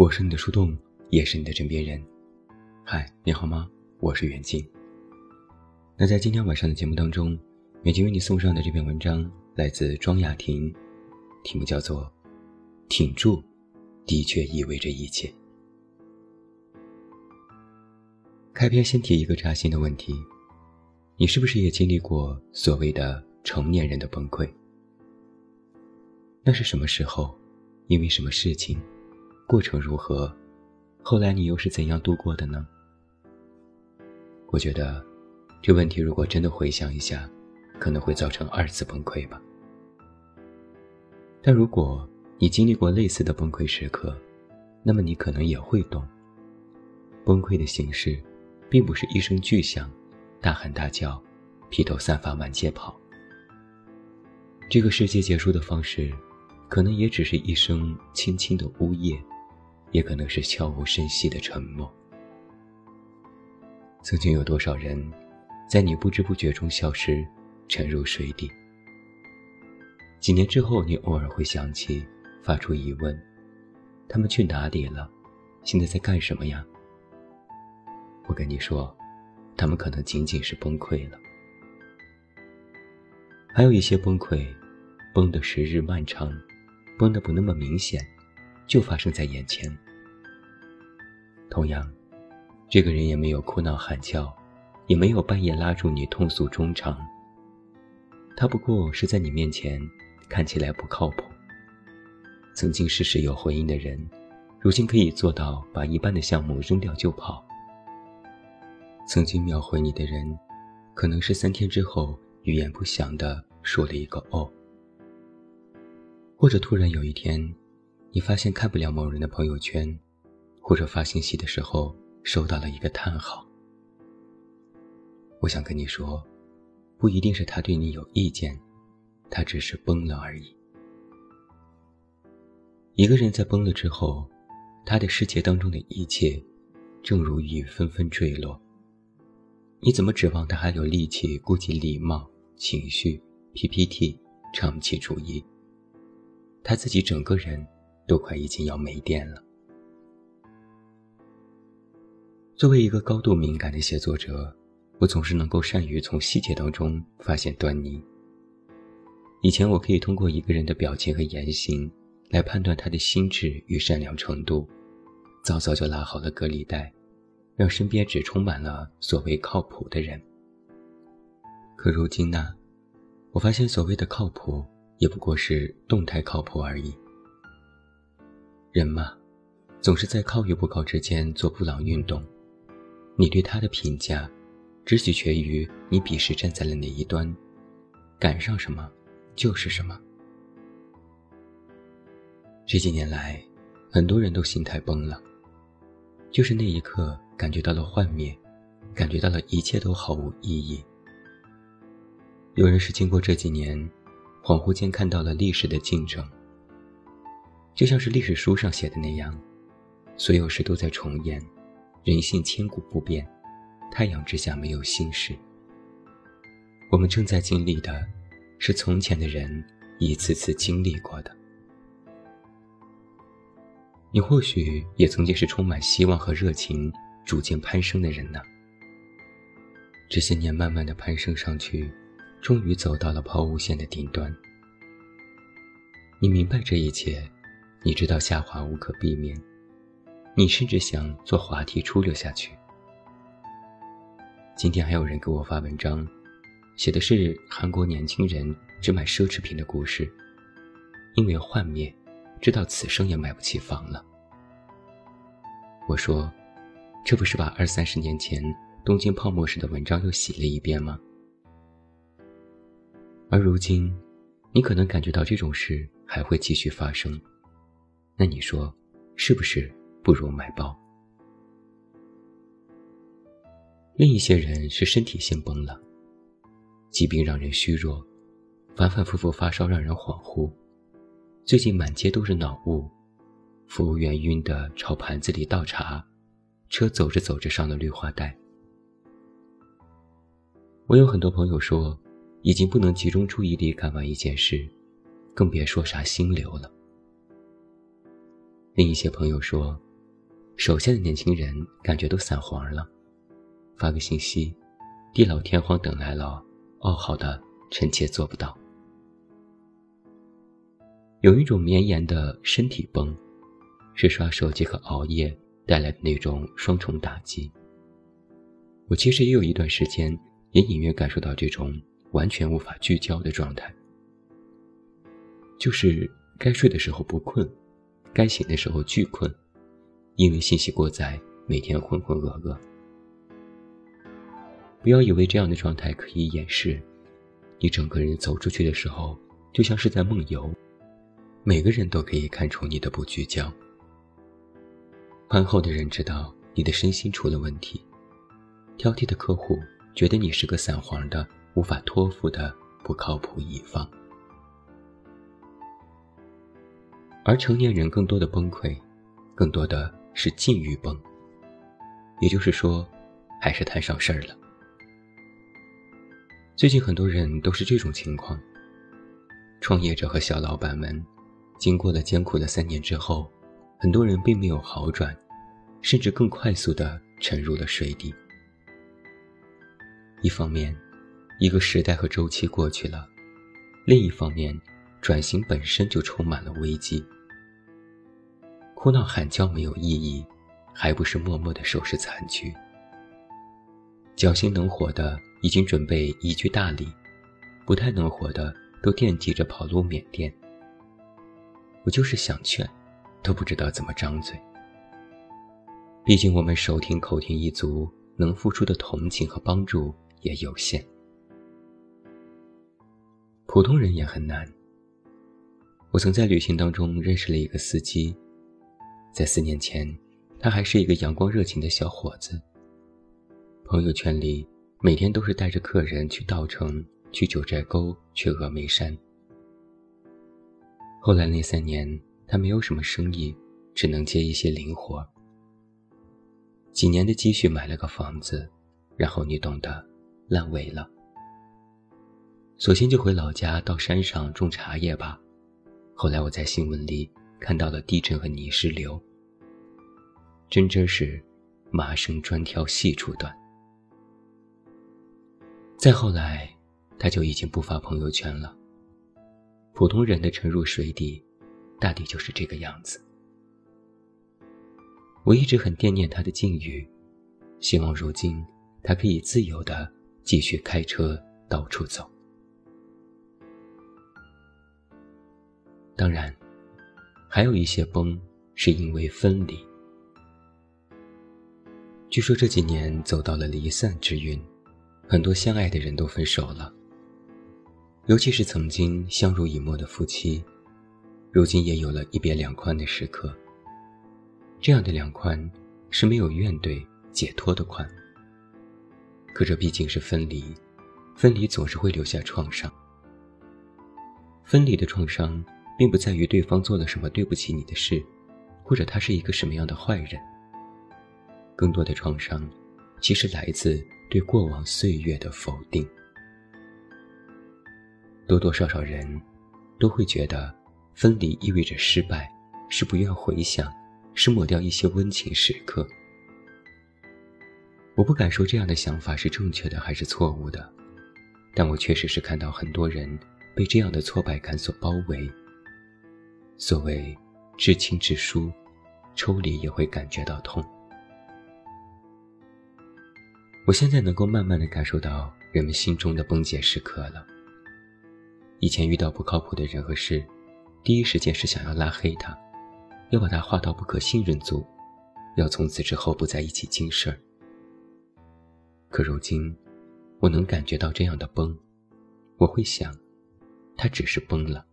我是你的树洞，也是你的枕边人。嗨，你好吗？我是袁静。那在今天晚上的节目当中，远近为你送上的这篇文章来自庄雅婷，题目叫做《挺住》，的确意味着一切。开篇先提一个扎心的问题：你是不是也经历过所谓的成年人的崩溃？那是什么时候？因为什么事情？过程如何？后来你又是怎样度过的呢？我觉得，这问题如果真的回想一下，可能会造成二次崩溃吧。但如果你经历过类似的崩溃时刻，那么你可能也会懂，崩溃的形式，并不是一声巨响，大喊大叫，披头散发满街跑。这个世界结束的方式，可能也只是一声轻轻的呜咽。也可能是悄无声息的沉默。曾经有多少人，在你不知不觉中消失，沉入水底？几年之后，你偶尔会想起，发出疑问：他们去哪里了？现在在干什么呀？我跟你说，他们可能仅仅是崩溃了。还有一些崩溃，崩的时日漫长，崩的不那么明显。就发生在眼前。同样，这个人也没有哭闹喊叫，也没有半夜拉住你痛诉衷肠。他不过是在你面前看起来不靠谱。曾经事事有回应的人，如今可以做到把一半的项目扔掉就跑。曾经秒回你的人，可能是三天之后语言不详的说了一个“哦”，或者突然有一天。你发现看不了某人的朋友圈，或者发信息的时候收到了一个叹号。我想跟你说，不一定是他对你有意见，他只是崩了而已。一个人在崩了之后，他的世界当中的一切，正如雨纷纷坠落。你怎么指望他还有力气顾及礼貌、情绪、PPT、唱不起主意？他自己整个人。都快已经要没电了。作为一个高度敏感的写作者，我总是能够善于从细节当中发现端倪。以前我可以通过一个人的表情和言行来判断他的心智与善良程度，早早就拉好了隔离带，让身边只充满了所谓靠谱的人。可如今呢，我发现所谓的靠谱也不过是动态靠谱而已。人嘛，总是在靠与不靠之间做布朗运动。你对他的评价，只取决于你彼时站在了哪一端，赶上什么就是什么。这几年来，很多人都心态崩了，就是那一刻感觉到了幻灭，感觉到了一切都毫无意义。有人是经过这几年，恍惚间看到了历史的进程。就像是历史书上写的那样，所有事都在重演，人性千古不变，太阳之下没有新事。我们正在经历的，是从前的人一次次经历过的。你或许也曾经是充满希望和热情、逐渐攀升的人呢。这些年慢慢的攀升上去，终于走到了抛物线的顶端。你明白这一切。你知道下滑无可避免，你甚至想坐滑梯出溜下去。今天还有人给我发文章，写的是韩国年轻人只买奢侈品的故事，因为幻灭，知道此生也买不起房了。我说，这不是把二三十年前东京泡沫时的文章又洗了一遍吗？而如今，你可能感觉到这种事还会继续发生。那你说，是不是不如买包？另一些人是身体先崩了，疾病让人虚弱，反反复复发烧让人恍惚，最近满街都是脑雾，服务员晕的朝盘子里倒茶，车走着走着上了绿化带。我有很多朋友说，已经不能集中注意力干完一件事，更别说啥心流了。另一些朋友说，手下的年轻人感觉都散黄了，发个信息，地老天荒等来了，哦，好的，臣妾做不到。有一种绵延的身体崩，是刷手机和熬夜带来的那种双重打击。我其实也有一段时间，也隐约感受到这种完全无法聚焦的状态，就是该睡的时候不困，该醒的时候巨困，因为信息过载，每天浑浑噩噩。不要以为这样的状态可以掩饰，你整个人走出去的时候，就像是在梦游。每个人都可以看出你的不聚焦。宽厚的人知道你的身心出了问题，挑剔的客户觉得你是个散黄的、无法托付的不靠谱乙方。而成年人更多的崩溃，更多的是禁欲崩。也就是说，还是摊上事儿了。最近很多人都是这种情况，创业者和小老板们。经过了艰苦的三年之后，很多人并没有好转，甚至更快速的沉入了水底。一方面，一个时代和周期过去了；另一方面，转型本身就充满了危机。哭闹喊叫没有意义，还不是默默地收拾残局。侥幸能活的已经准备移居大理，不太能活的都惦记着跑路缅甸。我就是想劝，都不知道怎么张嘴。毕竟我们手停口停一族，能付出的同情和帮助也有限。普通人也很难。我曾在旅行当中认识了一个司机，在四年前，他还是一个阳光热情的小伙子。朋友圈里每天都是带着客人去稻城、去九寨沟、去峨眉山。后来那三年，他没有什么生意，只能接一些零活。几年的积蓄买了个房子，然后你懂得，烂尾了。索性就回老家到山上种茶叶吧。后来我在新闻里看到了地震和泥石流，真真是麻生专挑细处断。再后来，他就已经不发朋友圈了。普通人的沉入水底，大抵就是这个样子。我一直很惦念他的境遇，希望如今他可以自由的继续开车到处走。当然，还有一些崩是因为分离。据说这几年走到了离散之运，很多相爱的人都分手了。尤其是曾经相濡以沫的夫妻，如今也有了一别两宽的时刻。这样的两宽是没有怨怼、解脱的宽。可这毕竟是分离，分离总是会留下创伤。分离的创伤，并不在于对方做了什么对不起你的事，或者他是一个什么样的坏人。更多的创伤，其实来自对过往岁月的否定。多多少少人，都会觉得，分离意味着失败，是不愿回想，是抹掉一些温情时刻。我不敢说这样的想法是正确的还是错误的，但我确实是看到很多人被这样的挫败感所包围。所谓至亲至疏，抽离也会感觉到痛。我现在能够慢慢的感受到人们心中的崩解时刻了。以前遇到不靠谱的人和事，第一时间是想要拉黑他，要把他划到不可信任组，要从此之后不在一起经事儿。可如今，我能感觉到这样的崩，我会想，他只是崩了，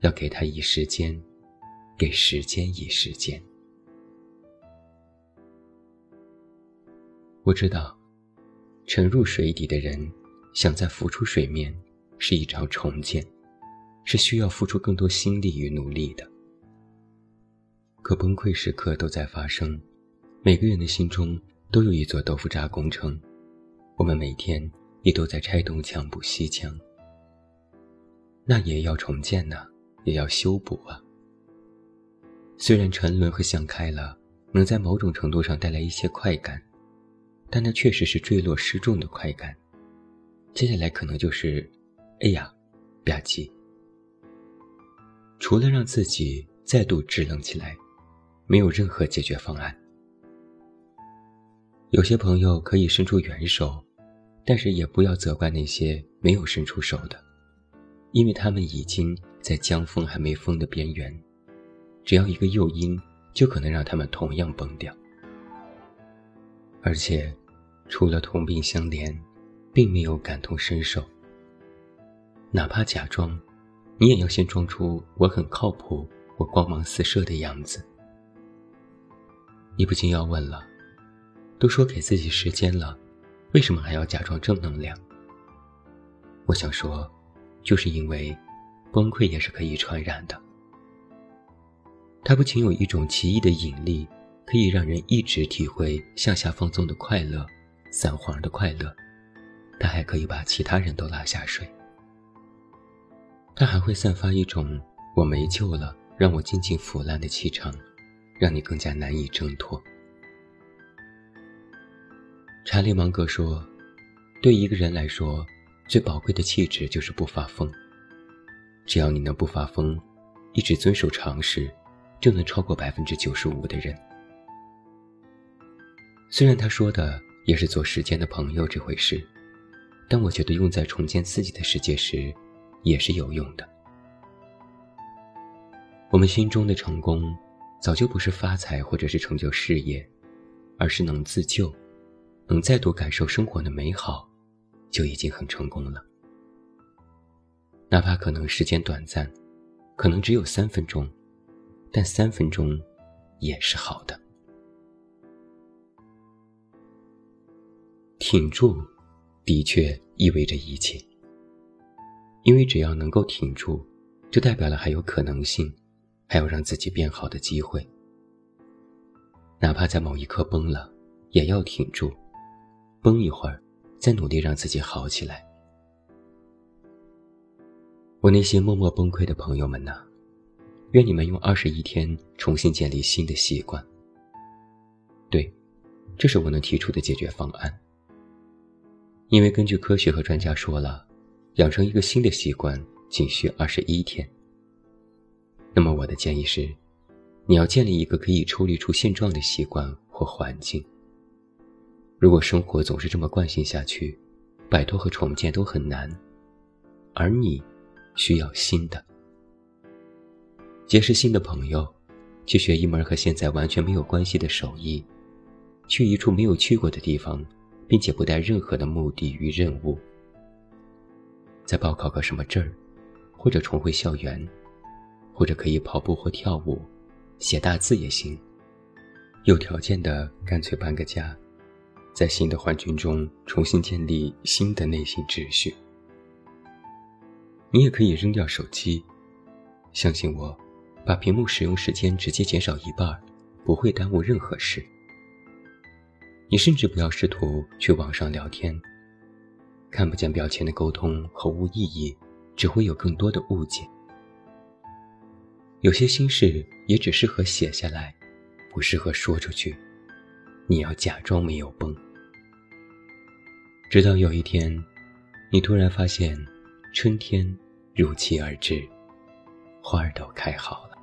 要给他以时间，给时间以时间。我知道，沉入水底的人，想再浮出水面。是一场重建，是需要付出更多心力与努力的。可崩溃时刻都在发生，每个人的心中都有一座豆腐渣工程，我们每天也都在拆东墙补西墙。那也要重建呐，也要修补啊。虽然沉沦和想开了，能在某种程度上带来一些快感，但那确实是坠落失重的快感。接下来可能就是，哎呀，吧唧。除了让自己再度支棱起来，没有任何解决方案。有些朋友可以伸出援手，但是也不要责怪那些没有伸出手的，因为他们已经在将封还没封的边缘，只要一个诱因。就可能让他们同样崩掉，而且，除了同病相怜，并没有感同身受。哪怕假装，你也要先装出我很靠谱、我光芒四射的样子。你不禁要问了：都说给自己时间了，为什么还要假装正能量？我想说，就是因为，崩溃也是可以传染的。它不仅有一种奇异的引力，可以让人一直体会向下放纵的快乐、散黄的快乐，它还可以把其他人都拉下水。它还会散发一种“我没救了，让我静静腐烂”的气场，让你更加难以挣脱。查理芒格说：“对一个人来说，最宝贵的气质就是不发疯。只要你能不发疯，一直遵守常识。”就能超过百分之九十五的人。虽然他说的也是做时间的朋友这回事，但我觉得用在重建自己的世界时，也是有用的。我们心中的成功，早就不是发财或者是成就事业，而是能自救，能再度感受生活的美好，就已经很成功了。哪怕可能时间短暂，可能只有三分钟。但三分钟也是好的。挺住，的确意味着一切。因为只要能够挺住，就代表了还有可能性，还有让自己变好的机会。哪怕在某一刻崩了，也要挺住，崩一会儿，再努力让自己好起来。我那些默默崩溃的朋友们呢？愿你们用二十一天重新建立新的习惯。对，这是我能提出的解决方案。因为根据科学和专家说了，养成一个新的习惯仅需二十一天。那么我的建议是，你要建立一个可以抽离出现状的习惯或环境。如果生活总是这么惯性下去，摆脱和重建都很难，而你需要新的。结识新的朋友，去学一门和现在完全没有关系的手艺，去一处没有去过的地方，并且不带任何的目的与任务。再报考个什么证儿，或者重回校园，或者可以跑步或跳舞，写大字也行。有条件的，干脆搬个家，在新的环境中重新建立新的内心秩序。你也可以扔掉手机，相信我。把屏幕使用时间直接减少一半，不会耽误任何事。你甚至不要试图去网上聊天，看不见表情的沟通毫无意义，只会有更多的误解。有些心事也只适合写下来，不适合说出去。你要假装没有崩，直到有一天，你突然发现，春天如期而至，花儿都开好了。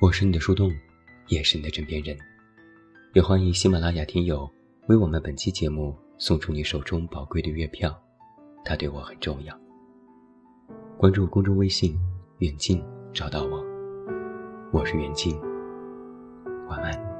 我是你的树洞，也是你的枕边人，也欢迎喜马拉雅听友为我们本期节目送出你手中宝贵的月票，它对我很重要。关注公众微信“远近”，找到我，我是远近，晚安。